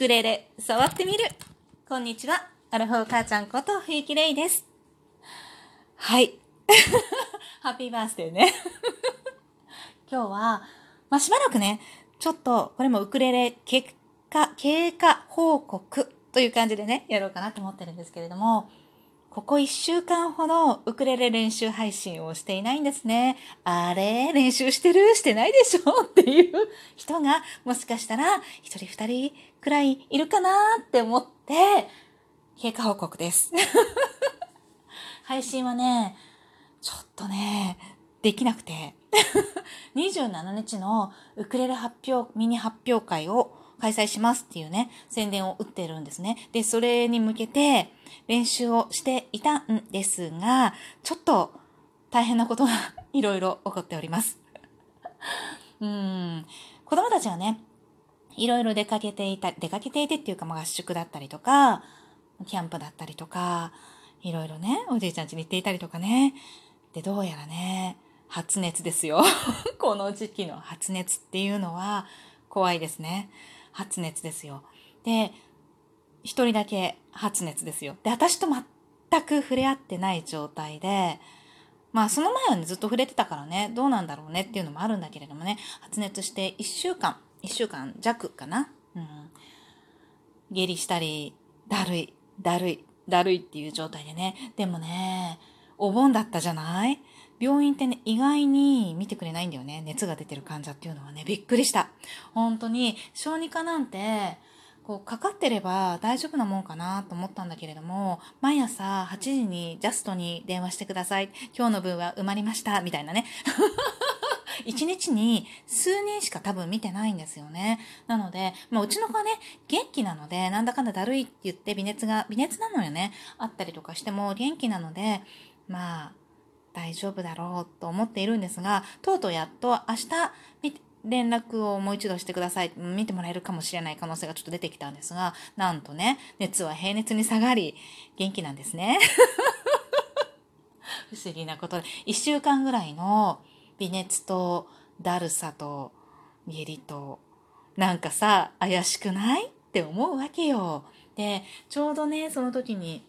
ウクレレ、触ってみる。こんにちは。アルフォー母ちゃんこと冬木レイです。はい。ハッピーバースデーね。今日は、まあ、しばらくね、ちょっと、これもウクレレ結果、経過報告という感じでね、やろうかなと思ってるんですけれども、ここ一週間ほどウクレレ練習配信をしていないんですね。あれ？練習してる？してないでしょ？っていう人がもしかしたら一人二人くらいいるかなって思って経過報告です。配信はね、ちょっとね、できなくて 27日のウクレレ発表、ミニ発表会を開催しますっていうね、宣伝を打ってるんですね。で、それに向けて練習をしていたんですが、ちょっと大変なことが いろいろ起こっております。うん、子供たちはね、いろいろ出かけていた、出かけていてっていうか、まあ、合宿だったりとか、キャンプだったりとか、いろいろね、おじいちゃん家に行っていたりとかね。で、どうやらね、発熱ですよ。この時期の発熱っていうのは怖いですね。発熱ですよ。で、一人だけ発熱ですよ。で、私と全く触れ合ってない状態で、まあその前はね、ずっと触れてたからね、どうなんだろうねっていうのもあるんだけれどもね、発熱して1週間、1週間弱かな。うん。下痢したり、だるい、だるい、だるいっていう状態でね。でもね、お盆だったじゃない？病院ってね、意外に見てくれないんだよね。熱が出てる患者っていうのはね、びっくりした。本当に、小児科なんて、こう、かかってれば大丈夫なもんかなと思ったんだけれども、毎朝8時にジャストに電話してください。今日の分は埋まりました。みたいなね。一日に数人しか多分見てないんですよね。なので、まあ、うちの子はね、元気なので、なんだかんだだるいって言って微熱が、微熱なのよね。あったりとかしても元気なので、まあ、大丈夫だろうと思っているんですが、とうとうやっと明日連絡をもう一度してください。見てもらえるかもしれない可能性がちょっと出てきたんですが、なんとね、熱は平熱に下がり、元気なんですね。不思議なことで、一週間ぐらいの微熱とだるさと下痢と、なんかさ、怪しくない？って思うわけよ。で、ちょうどね、その時に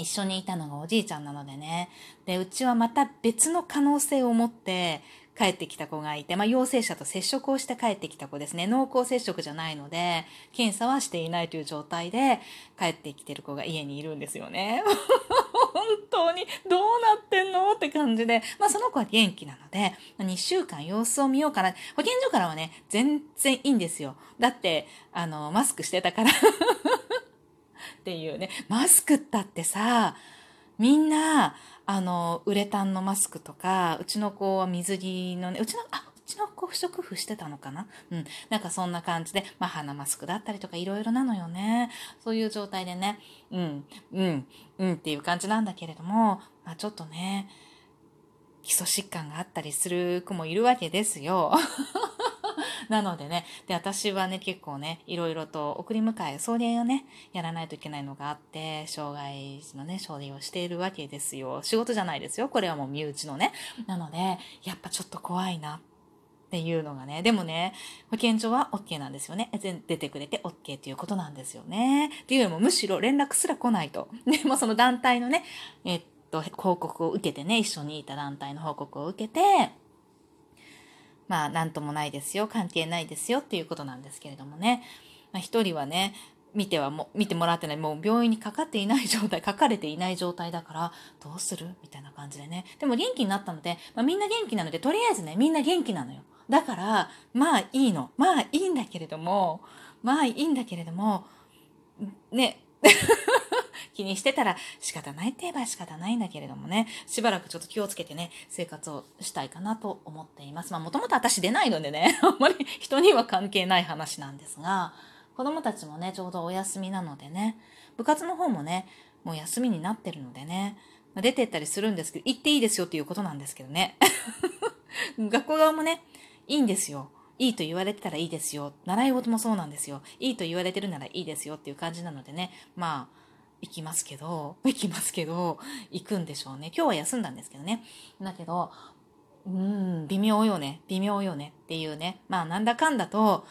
一緒にいたのがおじいちゃんなのでね。で、うちはまた別の可能性を持って帰ってきた子がいて、まあ、陽性者と接触をして帰ってきた子ですね。濃厚接触じゃないので、検査はしていないという状態で帰ってきてる子が家にいるんですよね。本当にどうなってんの？って感じで、まあその子は元気なので、2週間様子を見ようかな。保健所からはね、全然いいんですよ。だって、あの、マスクしてたからっていうね、マスクったってさ、みんな、あの、ウレタンのマスクとか、うちの子は水着のね、うちの、あ、うちの子不織布してたのかな？うん。なんかそんな感じで、まあ鼻マスクだったりとかいろいろなのよね。そういう状態でね、うん、うん、うんっていう感じなんだけれども、まあちょっとね、基礎疾患があったりする子もいるわけですよ。なのでね、で、私はね、結構ね、いろいろと送り迎え、送迎をね、やらないといけないのがあって、障害児のね、承認をしているわけですよ。仕事じゃないですよ。これはもう身内のね。なので、やっぱちょっと怖いなっていうのがね、でもね、保健所は OK なんですよね。出てくれて OK っていうことなんですよね。っていうよりもむしろ連絡すら来ないと。でもその団体のね、えっと、報告を受けてね、一緒にいた団体の報告を受けて、まあ、なんともないですよ、関係ないですよっていうことなんですけれどもね。まあ、一人はね、見てはも、見てもらってない、もう病院にかかっていない状態、かかれていない状態だから、どうする？みたいな感じでね。でも元気になったので、まあ、みんな元気なので、とりあえずね、みんな元気なのよ。だから、まあいいの。まあいいんだけれども、まあいいんだけれども、ね、気にしてたら仕方ないって言えば仕方ないんだけれどもね、しばらくちょっと気をつけてね、生活をしたいかなと思っています。まあもともと私出ないのでね、あんまり人には関係ない話なんですが、子供たちもね、ちょうどお休みなのでね、部活の方もね、もう休みになってるのでね、出てったりするんですけど、行っていいですよっていうことなんですけどね。学校側もね、いいんですよ。いいと言われてたらいいですよ。習い事もそうなんですよ。いいと言われてるならいいですよっていう感じなのでね。まあ、行きますけど、行きますけど、行くんでしょうね。今日は休んだんですけどね。だけど、うーん、微妙よね。微妙よねっていうね。まあ、なんだかんだと、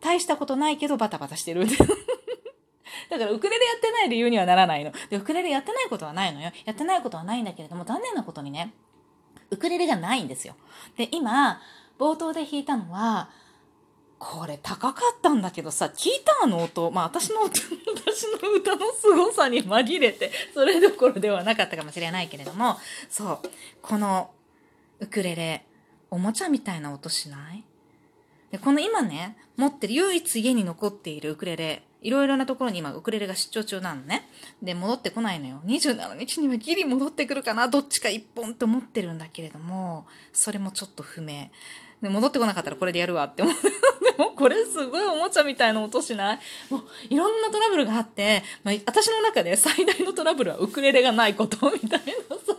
大したことないけどバタバタしてる。だからウクレレやってない理由にはならないの。で、ウクレレやってないことはないのよ。やってないことはないんだけれども、残念なことにね、ウクレレがないんですよ。で、今、冒頭で弾いたのは、これ高かったんだけどさ、聞いたあの音、まあ私の、私の歌の凄さに紛れて、それどころではなかったかもしれないけれども、そう、このウクレレ、おもちゃみたいな音しない？で、この今ね、持ってる唯一家に残っているウクレレ、いろいろなところに今ウクレレが出張中なのね。で、戻ってこないのよ。27日にはギリ戻ってくるかなどっちか一本って思ってるんだけれども、それもちょっと不明。で、戻ってこなかったらこれでやるわって思って。でもこれすごいおもちゃみたいな音しない？もういろんなトラブルがあって、まあ、私の中で最大のトラブルはウクレレがないことみたいなさ。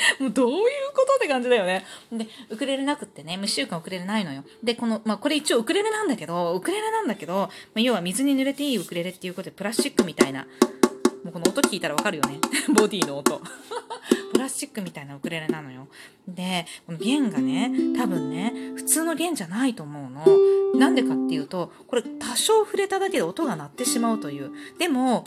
もうどういうことって感じだよね。で、ウクレレなくってね、無週間ウクレレないのよ。で、この、まあ、これ一応ウクレレなんだけど、ウクレレなんだけど、まあ、要は水に濡れていいウクレレっていうことで、プラスチックみたいな、もうこの音聞いたらわかるよね。ボディの音。プラスチックみたいなウクレレなのよ。で、この弦がね、多分ね、普通の弦じゃないと思うの。なんでかっていうと、これ多少触れただけで音が鳴ってしまうという。でも、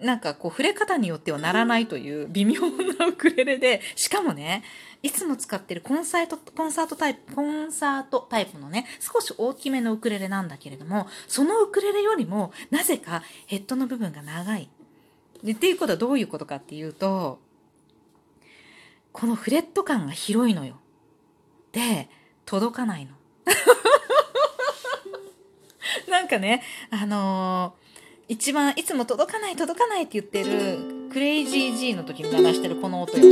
なんかこう触れ方によってはならないという微妙なウクレレで、しかもね、いつも使ってるコンサート、コンサートタイプ、コンサートタイプのね、少し大きめのウクレレなんだけれども、そのウクレレよりも、なぜかヘッドの部分が長い。でっていうことはどういうことかっていうと、このフレット感が広いのよ。で、届かないの。なんかね、あのー一番いつも届かない届かないって言ってるクレイジー G の時に鳴らしてるこの音よ。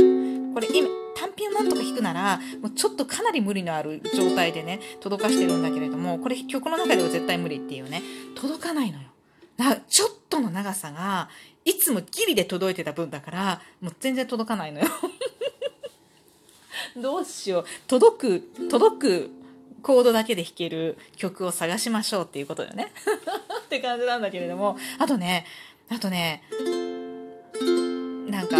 これ今単品をなんとか弾くならもうちょっとかなり無理のある状態でね届かしてるんだけれどもこれ曲の中では絶対無理っていうね届かないのよ。だちょっとの長さがいつもギリで届いてた分だからもう全然届かないのよ。どうしよう届く届くコードだけで弾ける曲を探しましょうっていうことだよね。って感じなんだけれども、あとね、あとね、なんか、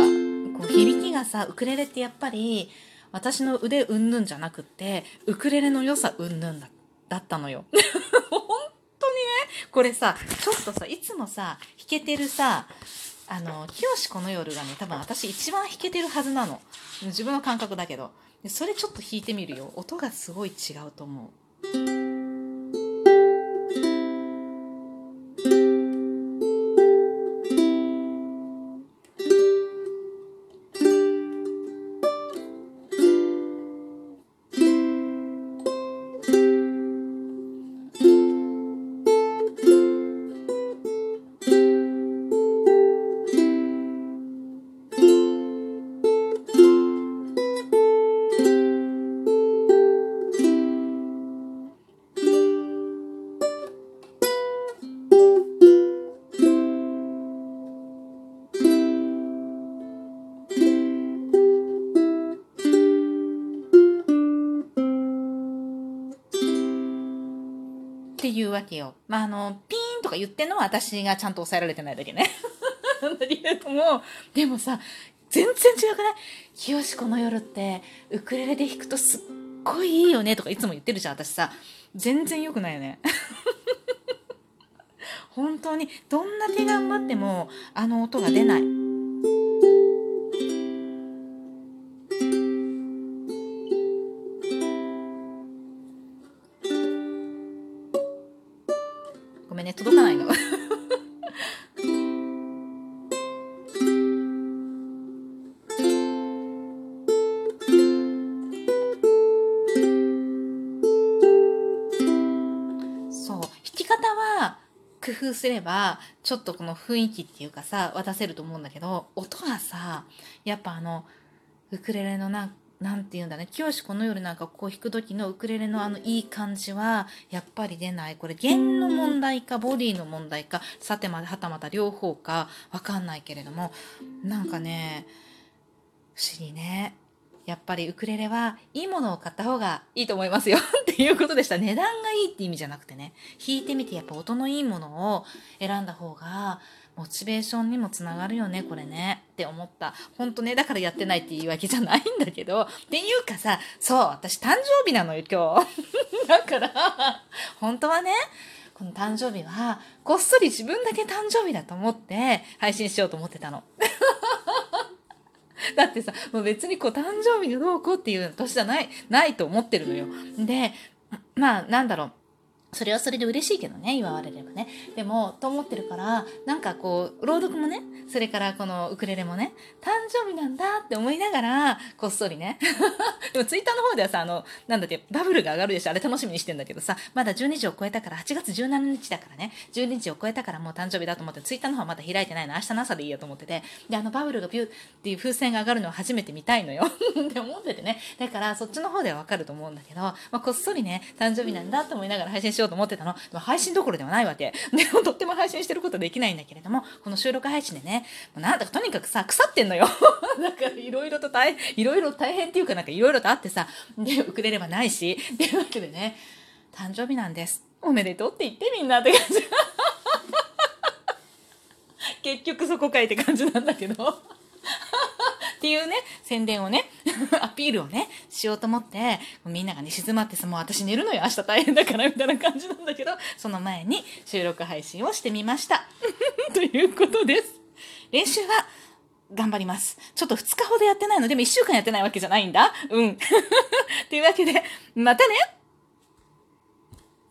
こう響きがさ、ウクレレってやっぱり、私の腕うんぬんじゃなくって、ウクレレの良さうんぬんだだったのよ。これさ、ちょっとさ、いつもさ、弾けてるさ、あの、清この夜がね、多分私一番弾けてるはずなの。自分の感覚だけど。それちょっと弾いてみるよ。音がすごい違うと思う。っていうわけよ。まあ、あの、ピーンとか言ってんのは私がちゃんと抑えられてないだけね。なんだけれども、でもさ、全然違くない清この夜って、ウクレレで弾くとすっごいいいよねとかいつも言ってるじゃん、私さ。全然良くないよね。本当に、どんな手頑張っても、あの音が出ない。ね届かないの。そう。弾き方は工夫すればちょっとこの雰囲気っていうかさ渡せると思うんだけど音がさやっぱあのウクレレのなんなんて言うんだね。清この夜なんかこう弾く時のウクレレのあのいい感じは、やっぱり出ない。これ弦の問題か、ボディの問題か、さてまではたまた両方か、わかんないけれども、なんかね、不思議ね。やっぱりウクレレはいいものを買った方がいいと思いますよ っていうことでした。値段がいいって意味じゃなくてね、弾いてみてやっぱ音のいいものを選んだ方が、モチベーションにもつながるよね、これね。って思った。ほんとね、だからやってないって言いうわけじゃないんだけど、っていうかさ、そう、私誕生日なのよ、今日。だから、本当はね、ここの誕生日は、こっそり自分だけ誕生日だと思って配信しようと思ってたの。だってさ、もう別にこう誕生日がどうこうっていう年じゃない、ないと思ってるのよ。で、まあなんだろう。それはそれで嬉しいけどね、祝われればね。でも、と思ってるから、なんかこう、朗読もね、それからこのウクレレもね、誕生日なんだって思いながら、こっそりね。でもツイッターの方ではさ、あの、なんだっけ、バブルが上がるでしょ。あれ楽しみにしてんだけどさ、まだ12時を超えたから、8月17日だからね、12時を超えたからもう誕生日だと思って、ツイッターの方はまだ開いてないの、明日の朝でいいやと思ってて、で、あのバブルがピューっていう風船が上がるのを初めて見たいのよ。って思っててね。だからそっちの方ではわかると思うんだけど、まあ、こっそりね、誕生日なんだと思いながら配信しようと思ってたの。でも配信どころではないわけ。でもとっても配信してることできないんだけれども、この収録配信でね、もうなんだかとにかくさ、腐ってんのよ。なんかいろいろと大変、いろいろ大変っていうかなんかいろいろとあってさ、で、ウクレレはないし、っていうわけでね、誕生日なんです。おめでとうって言ってみんなって感じ。結局そこかいって感じなんだけど。っていうね、宣伝をね、アピールをね、しようと思って、みんながね、静まって、もう私寝るのよ、明日大変だから、みたいな感じなんだけど、その前に収録配信をしてみました。ということです。練習は、頑張ります。ちょっと2日ほどやってないのでも1週間やってないわけじゃないんだ。うん。というわけで、またね